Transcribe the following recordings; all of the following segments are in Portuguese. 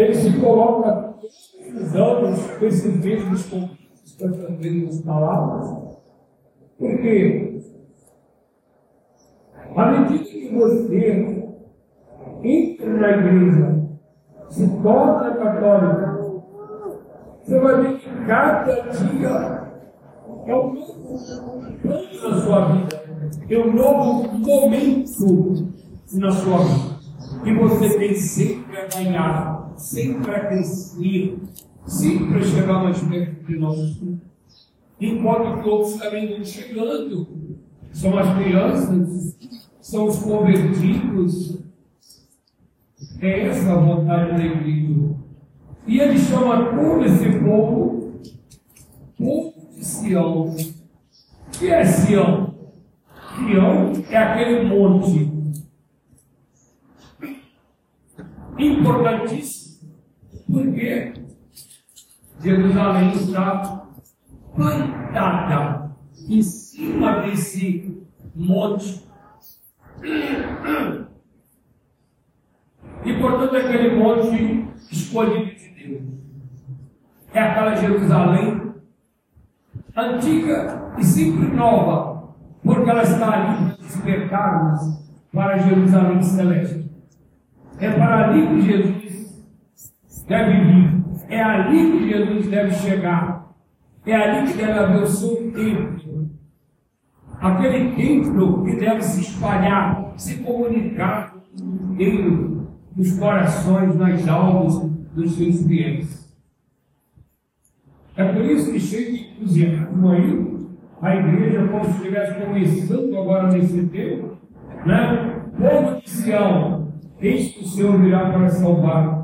ele se coloca com esses mesmos convites, com essas mesmas palavras. Por quê? À medida que você entra na igreja, se torna católica, você vai ver que cada dia é um novo plano na sua vida, é um novo momento na sua vida. E você tem sempre a ganhar, sempre a crescer, sempre a chegar mais perto de nós. Enquanto todos também vão chegando. São as crianças, são os convertidos. É essa a vontade da igreja. E ele chama todo esse povo, povo de Sião. O que é Sião? Sião é aquele monte importantíssimo, porque Jerusalém está plantada em cima desse monte. E portanto aquele monte escolhido de Deus. É aquela Jerusalém antiga e sempre nova, porque ela está ali para despertar-nos para Jerusalém celeste. É para ali que Jesus deve vir. É ali que Jesus deve chegar. É ali que deve haver o seu templo. Aquele templo que deve se espalhar, se comunicar inteiro nos corações, nas almas dos seus fiéis. É por isso que cheio de entusiasmo aí, a igreja, como se estivesse começando agora nesse tempo, né? Povo de Sião, Eis que o Senhor virá para salvar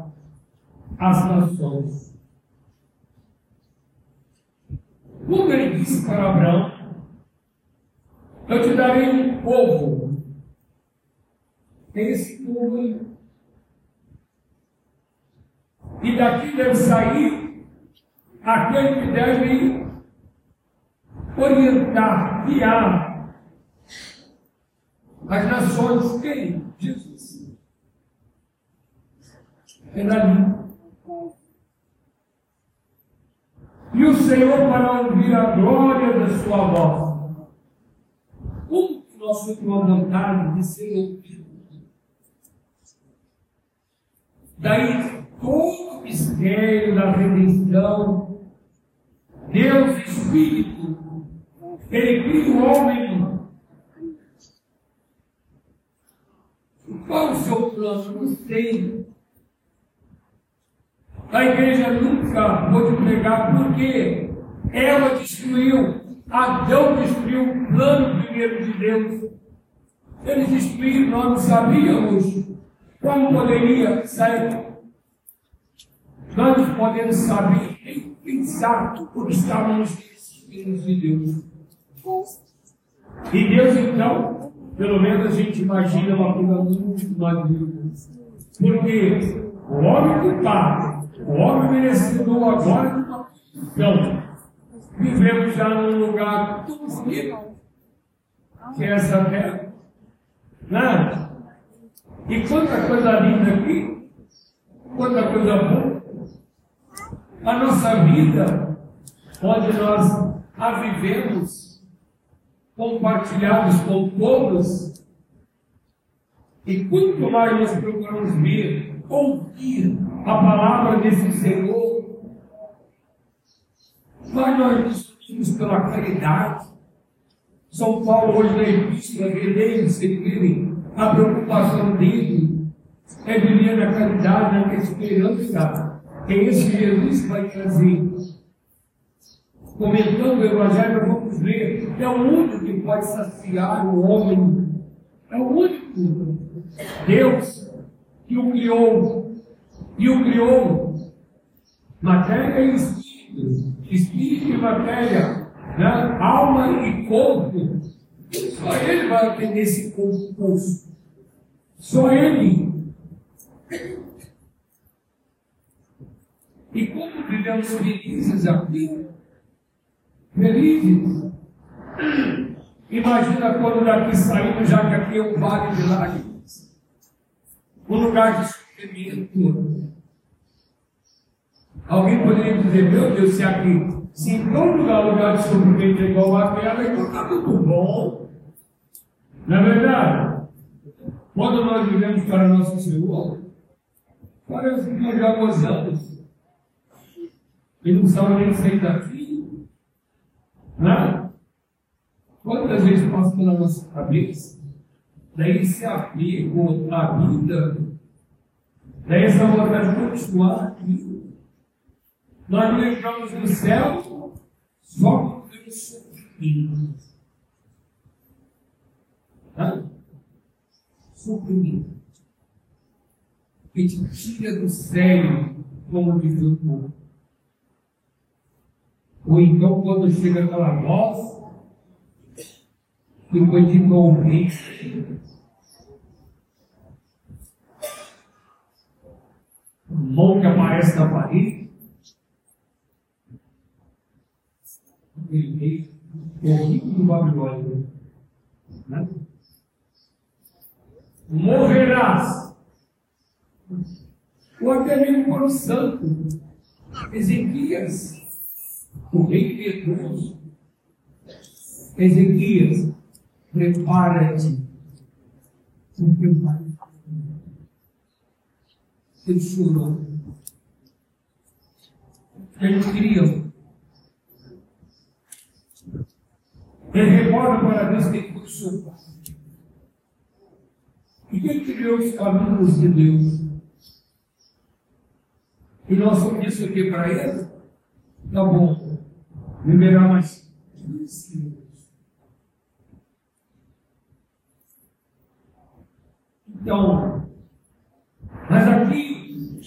as nações. Como ele disse para Abraão, eu te darei um povo. Esse povo. E daqui deve sair aquele que deve orientar, guiar as nações. Quem? Jesus é dali. E o Senhor para ouvir a glória da sua voz. Como que nós temos uma vontade de ser ouvido? Daí todo o mistério da redenção, Deus Espírito, Ele cria o homem. Qual o seu plano? Não sei. A igreja nunca pregar porque ela destruiu, Adão destruiu o plano primeiro de Deus. Eles destruíram, nós não sabíamos como poderia sair. Nós não podemos saber nem pensar o que estávamos nos de Deus. E Deus, então, pelo menos a gente imagina uma coisa muito mais Porque o homem culpado o homem merecedor agora de uma. Vivemos já num lugar tão bonito que é essa terra. Nada. E quanta coisa linda aqui, quanta coisa boa. A nossa vida, onde nós a vivemos, compartilhados com todos, e quanto mais nós procuramos ver, ouvir a palavra desse Senhor, mas nós discutimos pela caridade. São Paulo, hoje na Epístola, relendo, seguirem a preocupação dele é viver na caridade, na esperança. É esse Jesus que vai trazer. Comentando o Evangelho, vamos ver, é o único que pode saciar o homem. É o único. Deus que o criou e o criou. Matéria e espírito, espírito e matéria, né? alma e corpo. Só ele vai atender esse concurso. Só ele. E como vivemos felizes aqui? Felizes. Imagina quando daqui saímos, já que aqui é um vale de lágrimas. Um lugar de Alguém poderia dizer, meu Deus, se aqui, se em todo lugar lugar de sofrimento é igual aquela, então está tudo bom. Não é verdade? Quando nós vivemos para nosso Senhor, parece que nós já gozamos. E não precisava nem sair daqui. Né? Quantas vezes passa pela nossa cabeça? Daí se apego à vida. Daí essa vontade de continuar aqui. Nós não entramos no céu só pelo sofrimento. Tá? Sofrimento. A gente tira do sério como diz o povo. Ou então, quando chega aquela voz, depois de convite, o mão que aparece na parede, aquele rei, o rico do Babilônia, né? morrerás, ou até mesmo por o santo, Ezequias, o rei piedoso, Ezequias, prepara-te, porque vai. Ele chorou. Ele queria. Ele recorda para Deus que cursou. E quem criou os caminhos de Deus? E nós somos isso aqui para ele? Tá bom. Liberar mais. Então, mas aqui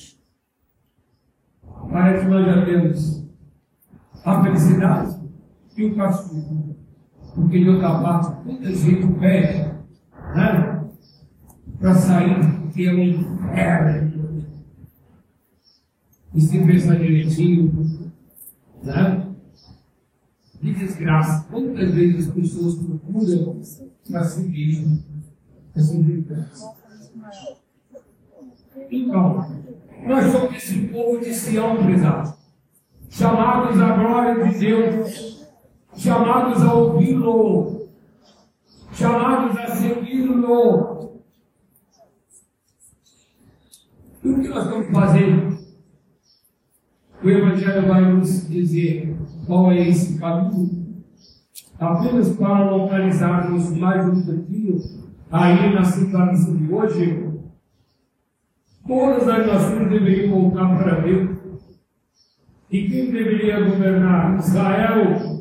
parece que nós já temos a felicidade e o castigo. Porque de outra parte, muita gente pede, né? Para sair que é um inferno. E se pensar direitinho, né? De desgraça. Quantas vezes as pessoas procuram para seguir essa desgraça? Então, nós somos esse povo de Sião, prezado, chamados à glória de Deus, chamados a ouvi-lo, chamados a segui-lo. E o que nós estamos fazendo? O Evangelho vai nos dizer qual é esse caminho. Apenas para localizarmos mais um pouquinho aí na situação de hoje, Todas as nações deveriam voltar para Deus. E quem deveria governar? Israel.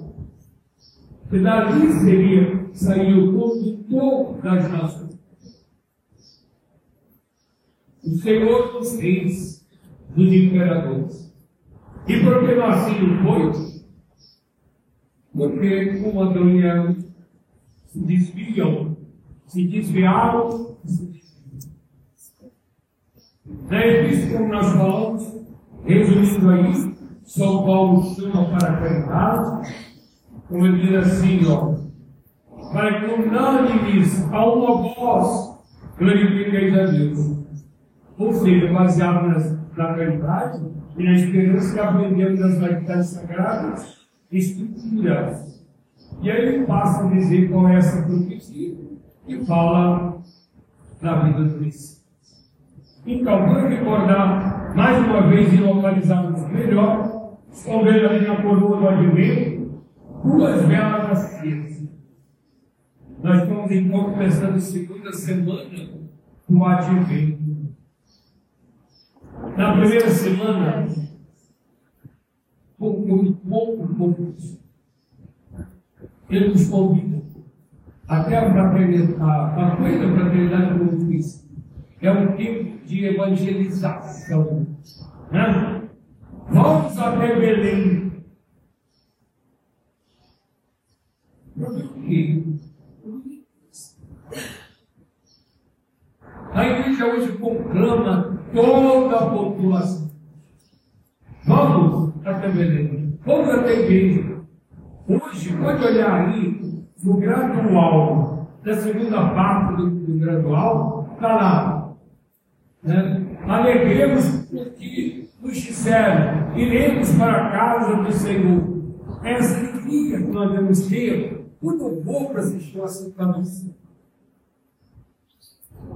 E dali seria, sair o condutor das nações. O Senhor dos reis, dos imperadores. E por que assim foi? Porque como Adonias se desviam, se desviaram, é isso como nós falamos, resumindo aí, São Paulo chama para a caridade, como ele diz assim, ó, para que unânimes a uma voz glorifiqueis a Deus. Ou seja, baseado na caridade e na esperança que aprendemos das verdades sagradas, escrituras. E aí ele passa a dizer é essa profecia e fala da vida do Cristo. Então, vamos recordar mais uma vez e localizarmos melhor, vendo ali na coroa do advento, duas velas acesas. Nós estamos então começando a segunda semana do advento. Na primeira semana, pouco, pouco, pouco, ele nos convida até a fraternidade, a, coisa da fraternidade com Cristo. É um tempo de evangelização. Né? Vamos até Belém. A igreja hoje conclama toda a população. Vamos até Belém. Vamos até a. Hoje, pode olhar aí no gradual, da segunda parte do, do gradual, está lá né? Alegremos porque nos nos disseram: iremos para a casa do Senhor. Essa alegria que nós devemos ter quando eu vou para assistir a Santa Missa.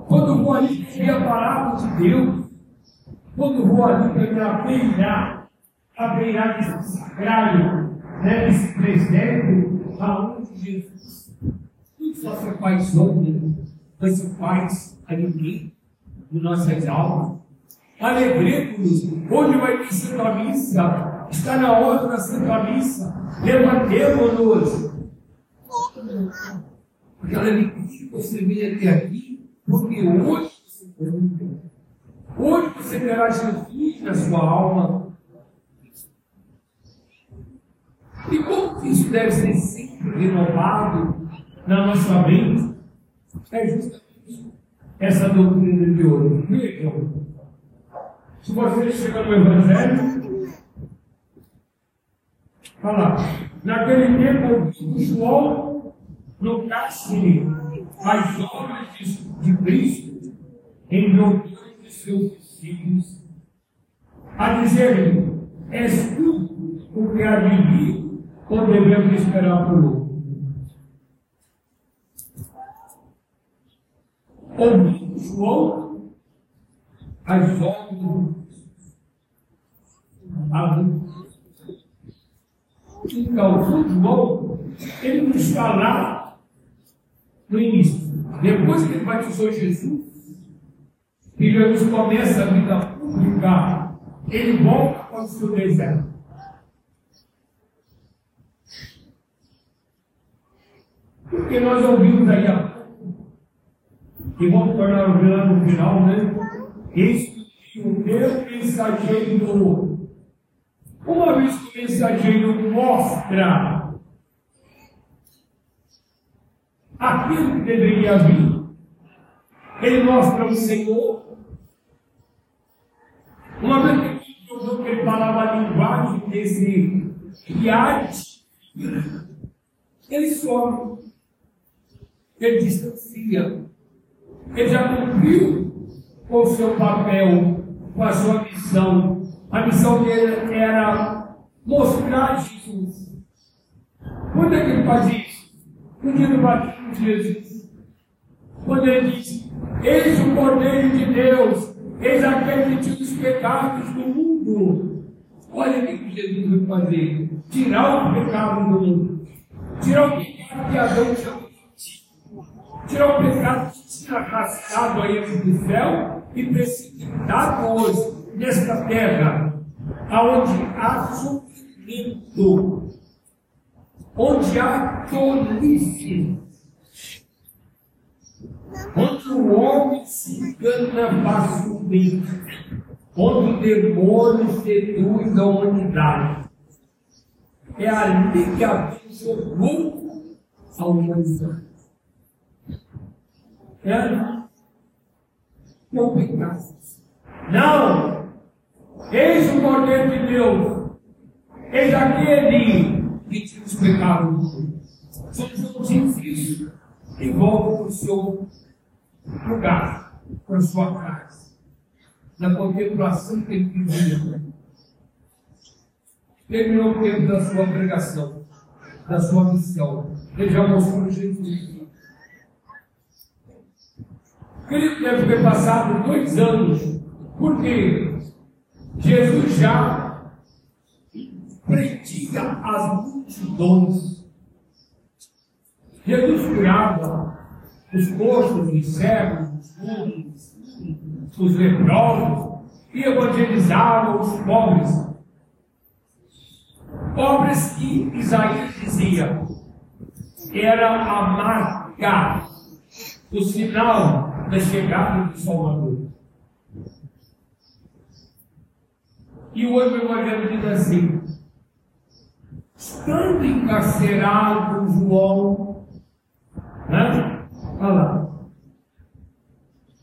Quando eu vou ali ver a palavra de Deus. Quando eu vou ali para me abeirar, abeirar esse sacrário, né, esse presépio, aonde Jesus não só se apaixona, mas se faz alegria de nossas almas. Alegremos, onde vai ter Santa Missa? Está na hora da Santa Missa. Levantemos-nos. Aquela alegria que você veio até aqui, porque hoje você terá. Hoje você terá Jesus na sua alma. E como isso deve ser sempre renovado na nossa mente? É justamente essa doutrina de hoje. Vejam. Se você chega no Evangelho, fala, naquele tempo João no cárcere as obras de, Cristo em doutrina de seus discípulos, a dizer és tu o que há de vir ou devemos esperar por outro? Ouvindo João as obras então, o João, ele não está lá no início. Depois que ele batizou Jesus, e Jesus começa a vida pública, ele volta para o seu deserto. Porque nós ouvimos aí a e vamos grande no final, né? Esse o meu mensageiro uma vez que o mensageiro mostra aquilo que deveria vir, ele mostra o Senhor. Uma vez que que ele falava a linguagem desse riade, ele some, ele distancia, ele já cumpriu com o seu papel, com a sua missão a missão dele era mostrar Jesus. Quando é que ele faz isso? No dia do batismo de Jesus. Quando ele diz: Eis o Cordeiro de Deus, eis aquele que tira os pecados do mundo. Olha o que Jesus vai fazer: tirar o pecado do mundo, tirar o pecado que Adão tinha tirar o pecado arrastado a do céu e precipitado hoje nesta terra, aonde há sofrimento, onde há tolice, onde o homem se engana facilmente, onde o demônio seduz a humanidade. É ali que a Bíblia chegou a humanidade. É, é o pecado. Não! Eis o Cordeiro de Deus. Eis aquele que tira os pecados. São Joãozinho isso e volta para o seu lugar, para a sua casa. Na contemplação que ele vivia. Terminou o tempo da sua pregação, da sua missão. Ele já mostrou Jesus. Querido, deve ter passado dois anos. Por quê? Jesus já prendia as multidões. Jesus curava os coxos, os cegos, os os leprosos, e evangelizava os pobres. Pobres que Isaías dizia era a marca, o sinal da chegada do Salvador. E hoje o Evangelho diz assim: estando encarcerado João, né? Olha lá,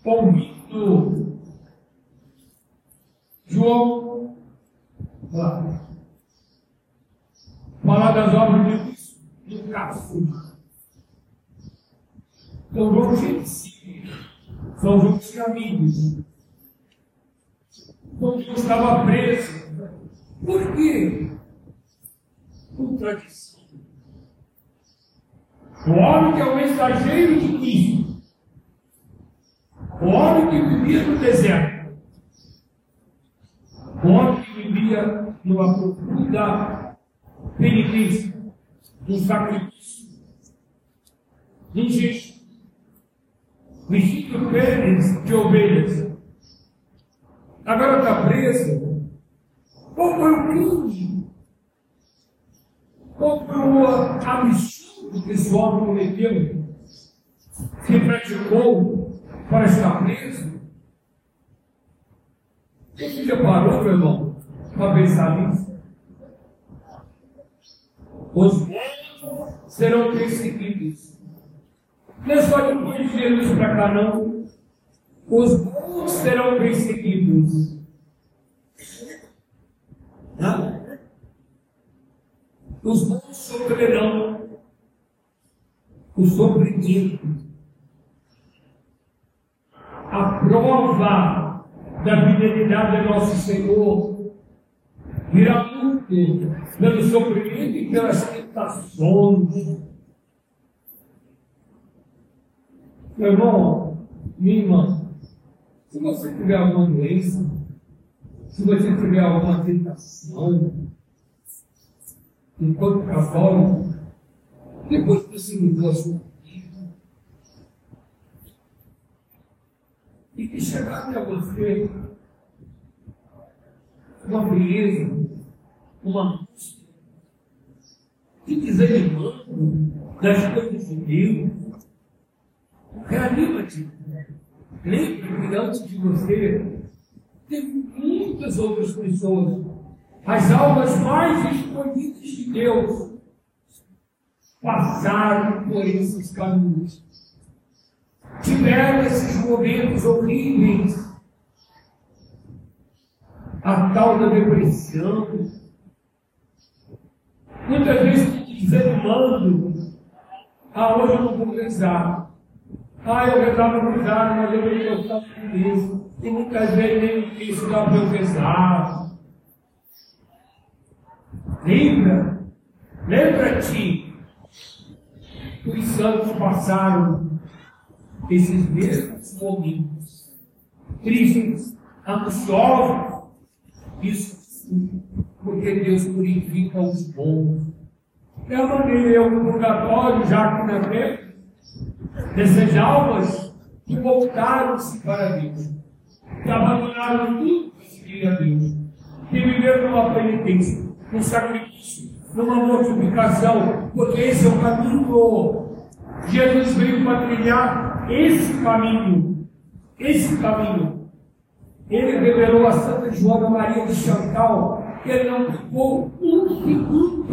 convicto, João, lá, falar das obras de Cristo, do. São João tinha discípulos, São João tinha amigos. quando estava preso. Por quê? Por tradição. O homem que é o mensageiro de Cristo. O homem que vivia no deserto. O homem que vivia numa profunda penitência, num sacrifício, num jejum, vestindo peles de ovelhas. Agora está preso. Qual foi o crime? Qual foi o absurdo que esse homem cometeu? Que praticou para estar preso? Você já parou, meu irmão, para pensar nisso? Os bons serão perseguidos. Não é só depois de Jesus para cá, não. Os bons serão perseguidos. Não? Os bons sofrerão o sofrimento. A prova da fidelidade do nosso Senhor virá muito pelo sofrimento e pelas tentações. Meu irmão, minha irmã, se você tiver alguma doença, se você tiver alguma tentação, enquanto católico, depois que você mudou a sua vida, e que chegar até você uma beleza, uma angústia, te desanimando das coisas de Deus, reanima-te. Lembre que antes de você teve muitas outras pessoas, as almas mais escolhidas de Deus, passaram por esses caminhos, tiveram esses momentos horríveis, a tal da depressão, muitas vezes desanimando, ah, hoje eu não vou rezar, ah, eu rezava no mas eu não gostava disso, e muitas vezes nem isso dá para eu rezar. Lembra? Lembra-te que os santos passaram esses mesmos momentos tristes, angustiosos, isso porque Deus purifica os bons. É a maneira, o purgatório, já que terra, dessas almas que voltaram-se para Deus, que abandonaram tudo para seguir a Deus, que viveram numa penitência, num sacrifício, numa mortificação, porque esse é o caminho. Jesus veio para trilhar esse caminho, esse caminho. Ele revelou a Santa Joana Maria de Chantal que ele não ficou um segundo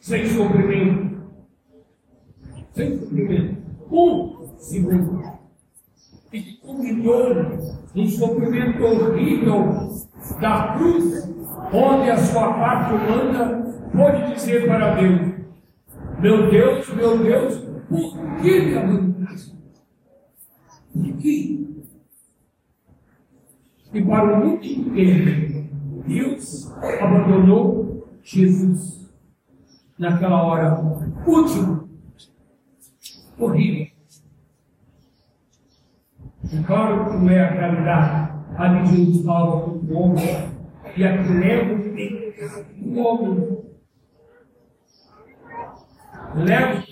sem sofrimento. Sem sofrimento. Um segundo. E culminou num sofrimento horrível da cruz, onde a sua parte humana pode dizer para Deus: Meu Deus, meu Deus, por que me abandonaste? Por que? E para o mundo inteiro, Deus abandonou Jesus naquela hora última, horrível. E claro que não é a realidade. Ali Jesus estava com o homem e a que leva o do homem. Leva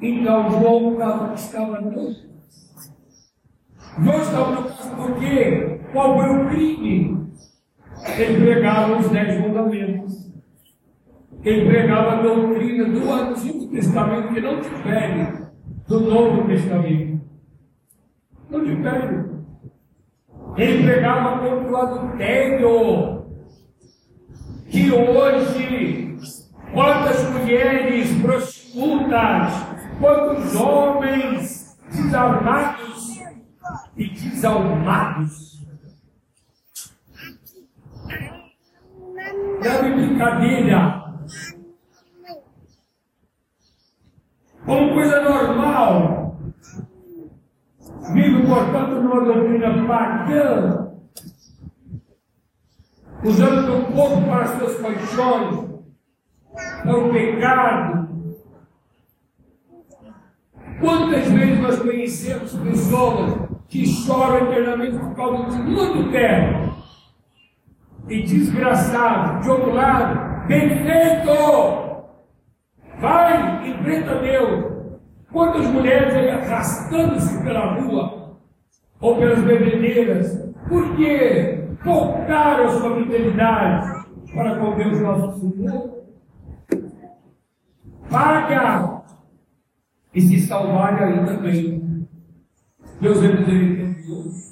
Então João estava no João estava no porque qual foi o crime? Ele pregava os dez mandamentos. Ele pregava a doutrina do Antigo Testamento que não difere do Novo Testamento. Não difere. Ele pregava contra o adultério. Que hoje, quantas mulheres prostitutas, quantos homens desarmados e desalmados. Não é brincadeira. Como coisa normal. vive, portanto, numa doutrina pagã, usando o corpo para as suas paixões, para o pecado. Quantas vezes nós conhecemos pessoas que choram eternamente por causa de muito tempo? E desgraçado, de outro lado, bem feito! Vai, enfrenta Deus. Quantas mulheres aí arrastando-se pela rua ou pelas bebedeiras, porque voltaram sua fidelidade para com Deus nosso Senhor? Paga! E se salvar aí também. Deus é misericordioso.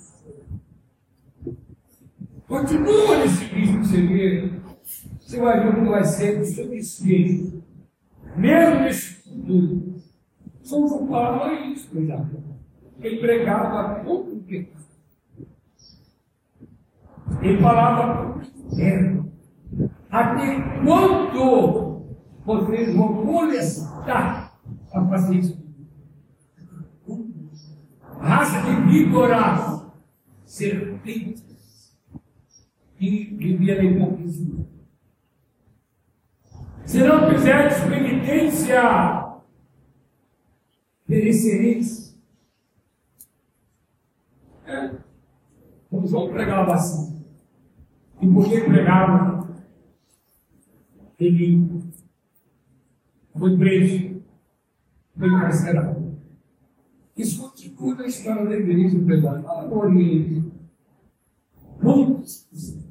Continua nesse risco que você vai ver o que vai ser do seu. Mesmo nesse futuro. São João falava isso, cuidado. Ele pregava contra o pecado. Ele falava é, até quando vocês vão molestar a paciência? Raça de víboras, serpentes, que vivia na hipocrisia. Se não fizerdes penitência, perecereis. É. Como João pregava assim. E por que pregava? Ele foi preso, foi encarcerado. Isso continua na história da igreja, pregado. Fala no Oriente. Muitos.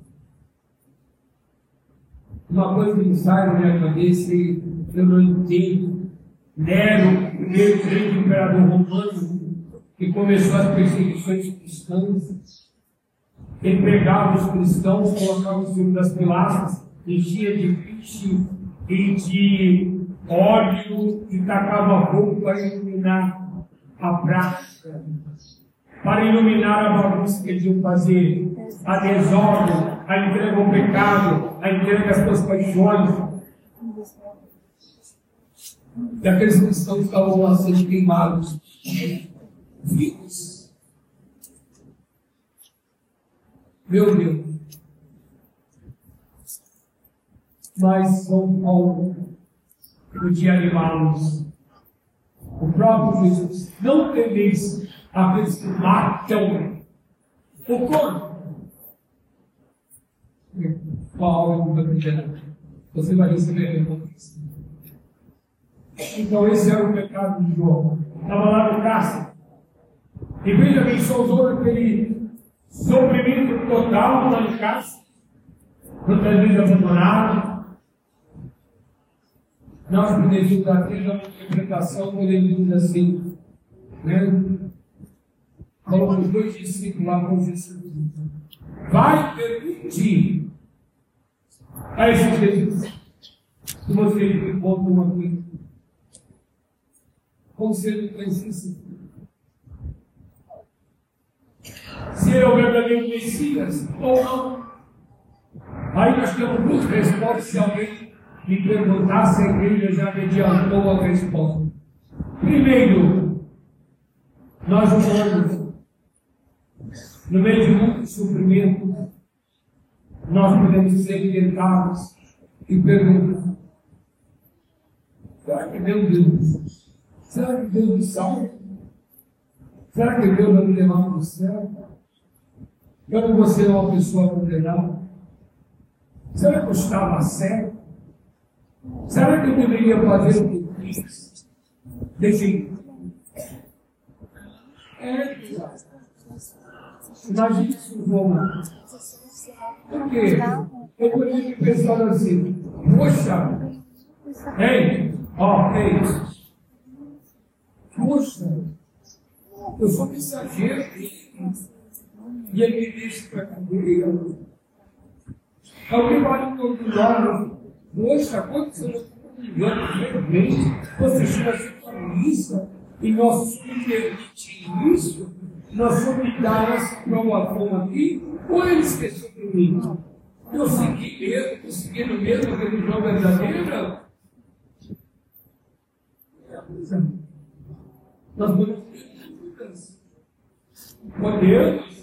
Uma coisa que sai na minha cabeça e eu não entendo Nero, o grande imperador romano, que começou as perseguições cristãs, ele pregava os cristãos, colocava os filhos das pilastras, enchia de piche e de óleo e tacava fogo para iluminar a praça, para iluminar a bagunça que eles iam fazer, a desordem, a entrega ao pecado, a entrega às suas paixões, e aqueles cristãos estavam lá sendo queimados vivos. Meu Deus. Mas São Paulo podia animá-los. O próprio Jesus, não temeis aqueles que matam o corpo. Paulo, você vai receber a recompensa. Então esse era o pecado de João. Estava lá no cárcere. E veja bem, Souzor, aquele sofrimento total lá no cárcere. Muitas vezes abandonado. Nós podemos aqui já uma interpretação, podemos dizer assim, né? Coloca os dois discípulos lá com Jesus. Vai permitir a esse Jesus que você encontra uma coisa conselho precisa. Se ele é o verdadeiro Messias ou não. Aí nós temos duas respostas. Se alguém me perguntasse, a igreja já me adiantou a resposta. Primeiro, nós humanos, no meio de muito sofrimento, nós podemos ser tentados e perguntar: será que meu Deus Será que Deus me salva? Será que Deus vai me levar para o céu? Não vou ser uma pessoa condenada? Será que eu estava certo? Será que eu deveria fazer o que fiz? Deixe. É. Imagine isso, Roma. Por quê? Eu poderia pensar assim, poxa, ei, ó, é isso. Poxa, eu sou mensageiro. E ele me deixa para cadeia. Alguém vai no orgulhoso. Poxa, quantos anos você chega a ser comunista e nós submetimos isso? Nós vamos dar essa provação aqui? Ou ele esqueceu de mim? Eu segui mesmo, eu segui no mesmo a religião verdadeira? É, pois é. Nós dúvidas. Podemos.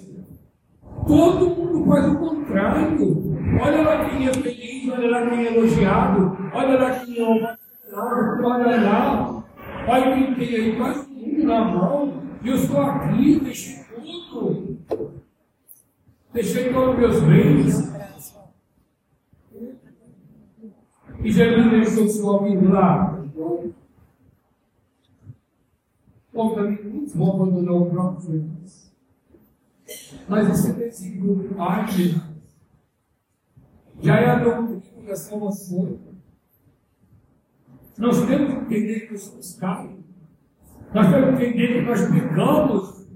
Todo mundo faz o contrário. Olha lá quem é feliz, olha lá quem é elogiado, olha lá quem é ovacionado, olha lá. Olha quem tem aí quase tudo na mão. E eu estou aqui, deixei tudo. Deixei todos os meus bens. E Jesus deixou seu homem lá. Bom, também muito bom abandonar o próprio Deus. Mas isso é desígnio Pai Já é a doutrina da salvação. Nós temos que entender que nós somos carne. Nós temos que entender que nós pecamos.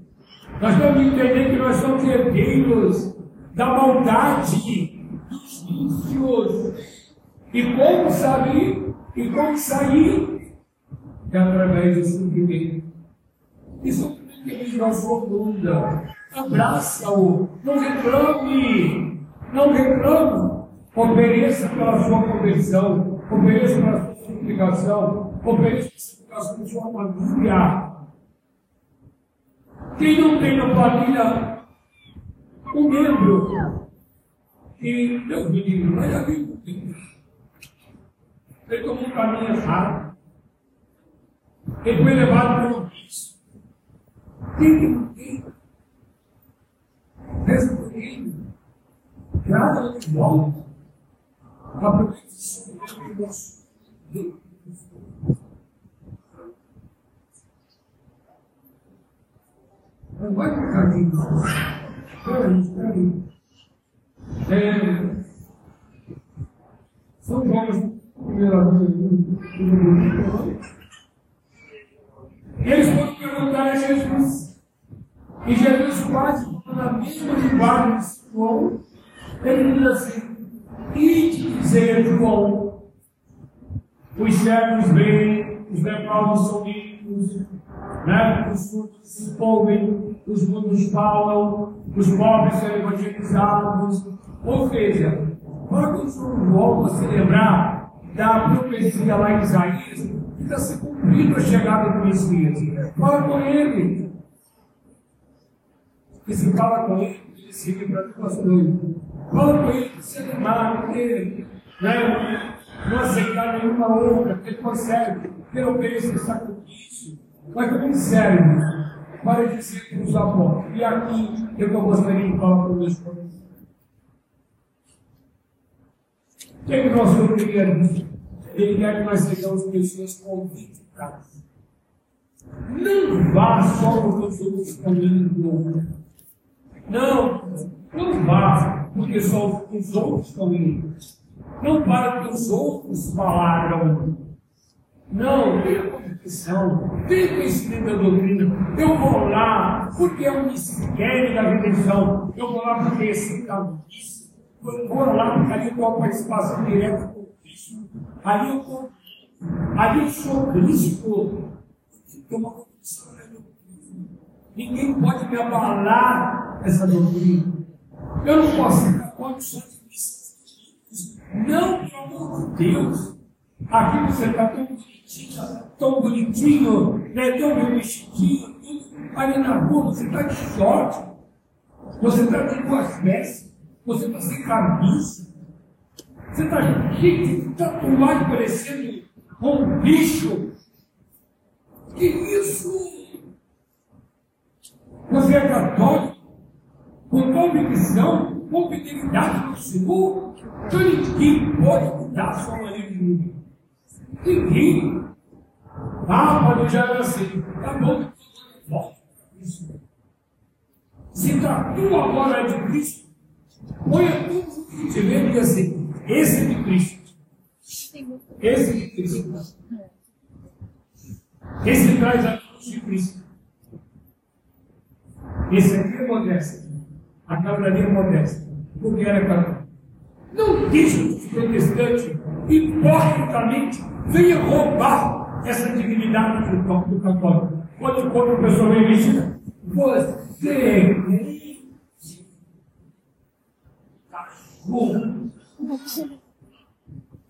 Nós temos que entender que nós somos herdeiros da maldade, dos vícios. E como sair? E como sair? É através do sofrimento. E sofrimento que nós profunda. Abraça-o. Não reclame. Não reclame. Ofereça pela sua conversão. Ofereça pela sua suplicação. Ofereça pela sua família. Quem não tem na família um membro que Deus me livre, mas já viu ele tomou um caminho errado. Ele foi levado um vício. Quem que não tem? Resolvido. Nada de volta. A proteção de Deus. Não vai ficar aqui. Espera aí, espera aí. É, são jovens eles foram perguntar a Jesus. E Jesus quase na mesma linguagem de João, ele diz assim, e dizer João, os servos vêm, os leprosos são limpos, né? os surdos se povem, os mudos falam, os pobres são evangelizados. Ou seja, quando João você lembrar da profecia lá em Isaías, está se cumprindo a chegada do Messias. Fala com ele. E se fala com ele, ele se livra duas coisas. Fala com ele, se animar, porque né, não aceitar nenhuma outra, ele consegue, que ele ofereça sacrifício. Mas também serve para dizer para os apóstolos. E aqui eu gostaria de falar para os O que, é que nós? Ele quer que nós sejamos pessoas convictas. Não vá só porque os outros caminham Não, não vá porque só os outros caminham. Não para porque os outros falaram. Não, tenha convicção, tenha conhecimento da doutrina. Eu vou lá porque é um mistério da redenção. Eu vou lá porque é citado isso. Eu vou lá porque ali eu participação direta com Cristo. Ali eu, tô, ali eu sou Cristo. Tem uma condição da doutrina. Ninguém pode me abalar essa doutrina. Eu não posso ficar condições de Não, pelo amor de Deus. Aqui você está tão bonitinho, tão bonitinho, né? tão bem vestidinho, ali na rua você está de short, você está de duas peças, você está sem camisa, você está cheio de tatuagem parecendo um bicho. Que isso? Você é católico? Com convicção, com fidelidade no Senhor? Então ninguém pode mudar a sua maneira de viver. Ninguém. Ah, já era assim. Tá bom, volta isso. Se tatua agora de Cristo, ponha tudo que tiver e assim. Esse é de Cristo. Esse é de Cristo. Esse traz a cruz de Cristo. Esse aqui é modesto. Aquela dali é modesta. Porque era católico. Não deixe os protestantes hipocritamente venha roubar essa dignidade do, católico. Quando, quando a pessoa vem e diz, você é cachorro.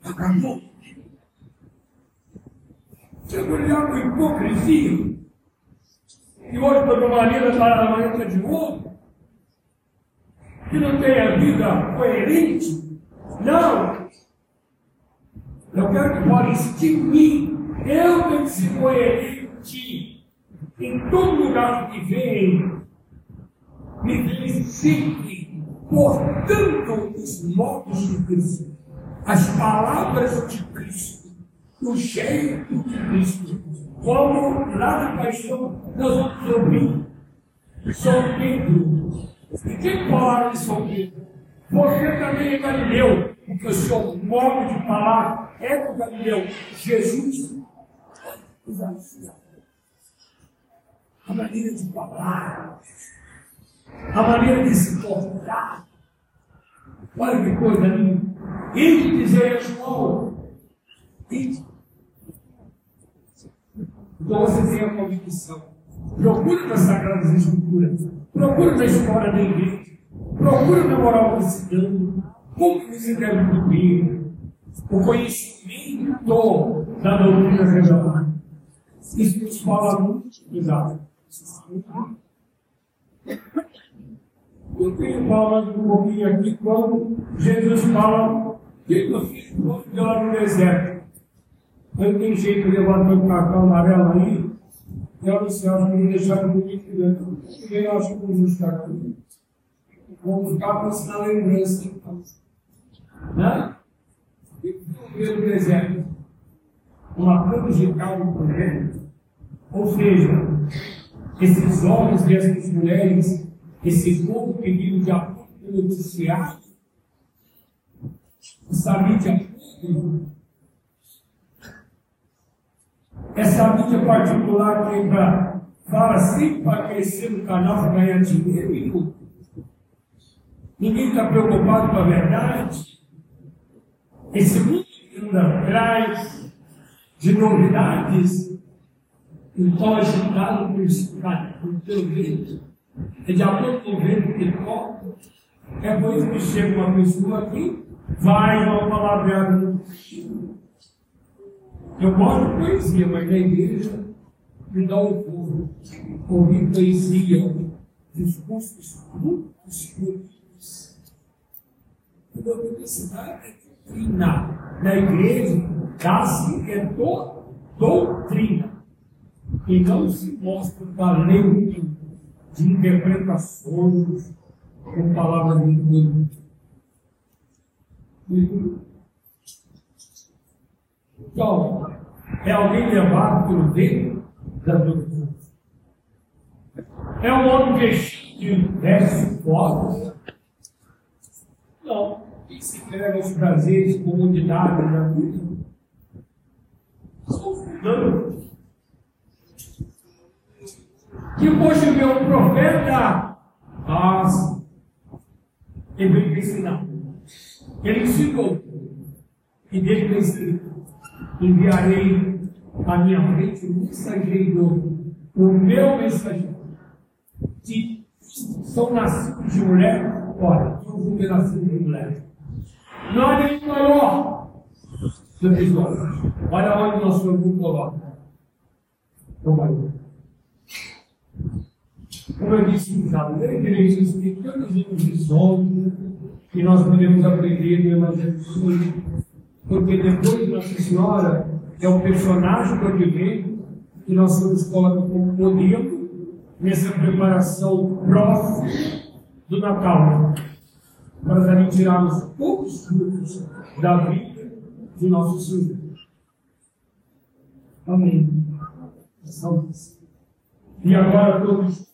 Acabou. Se eu olhar com hipocrisia, e hoje uma maneira está amanhã está de novo, que não tem a vida coerente. Não! Eu quero que fale de mim. Eu tenho que ser coerente em todo lugar que vem. Me felicite portando os modos de Cristo, as palavras de Cristo, o jeito de Cristo, como lá na paixão nós vamos ouvir. São Pedro. E quem falaram de São Pedro? Você também é Galileu, porque o seu modo de falar é do Galileu. Jesus. A maneira de falar, a maneira de se portar. Olha que coisa linda. E dizer a João. Então você tem a convicção. Procure nas Sagradas Escrituras. Procure na história da igreja. Procure na moral cristã. Como você deve cumprir o conhecimento da doutrina revelada. Isso nos fala muito cuidado. Eu tenho falado um pouquinho aqui quando Jesus fala que eu fiz lá no deserto. Aí tem jeito de levar meu cartão amarelo aí, e eu disse, acho que vou deixar bonito dentro. Eu acho que vou buscar aqui. Vou ficar para ensinar lembrança. Né? E pelo deserto. Uma planta de calma por dentro. Ou seja, esses homens e essas mulheres, esse povo pedido de apoio pelo noticiário, de apoio essa mídia particular que entra, fala assim para crescer no canal, para ganhar dinheiro. Ninguém está preocupado com a verdade. Esse mundo anda atrás de novidades, então agitado por pelo vento, é de acordo com o vento que. É por isso que chega uma pessoa aqui, vai uma palavra eu gosto de poesia, mas na igreja me dá um povo. Ouvir poesia, discursos muito bonitos. Uma universidade é doutrina. Na igreja, dá-se é do, doutrina. E não se mostra talento de interpretações com palavras bonitas. Então, é alguém levado pelo vento da doutrina. É um homem vestido de fortes. Não. Quem se entrega aos prazeres, comodidades da vida? Não. Que poxa, meu profeta, ah, ele veio ensinar. Ele ensinou. E dele foi escrito enviarei à minha frente o mensageiro, o meu mensageiro. Que são nascidos de mulher, olha, eu ter nascido de mulher. Não há nenhum maior do que Olha onde nós somos coloca. O maior. Como eu disse, na igreja, tem tantas visões que nós podemos aprender no Evangelho de porque depois de Nossa Senhora é um personagem do advento que nós nos coloca como modelo nessa preparação próxima do Natal, para também tirarmos poucos frutos da vida de nosso Senhor. Amém. E agora todos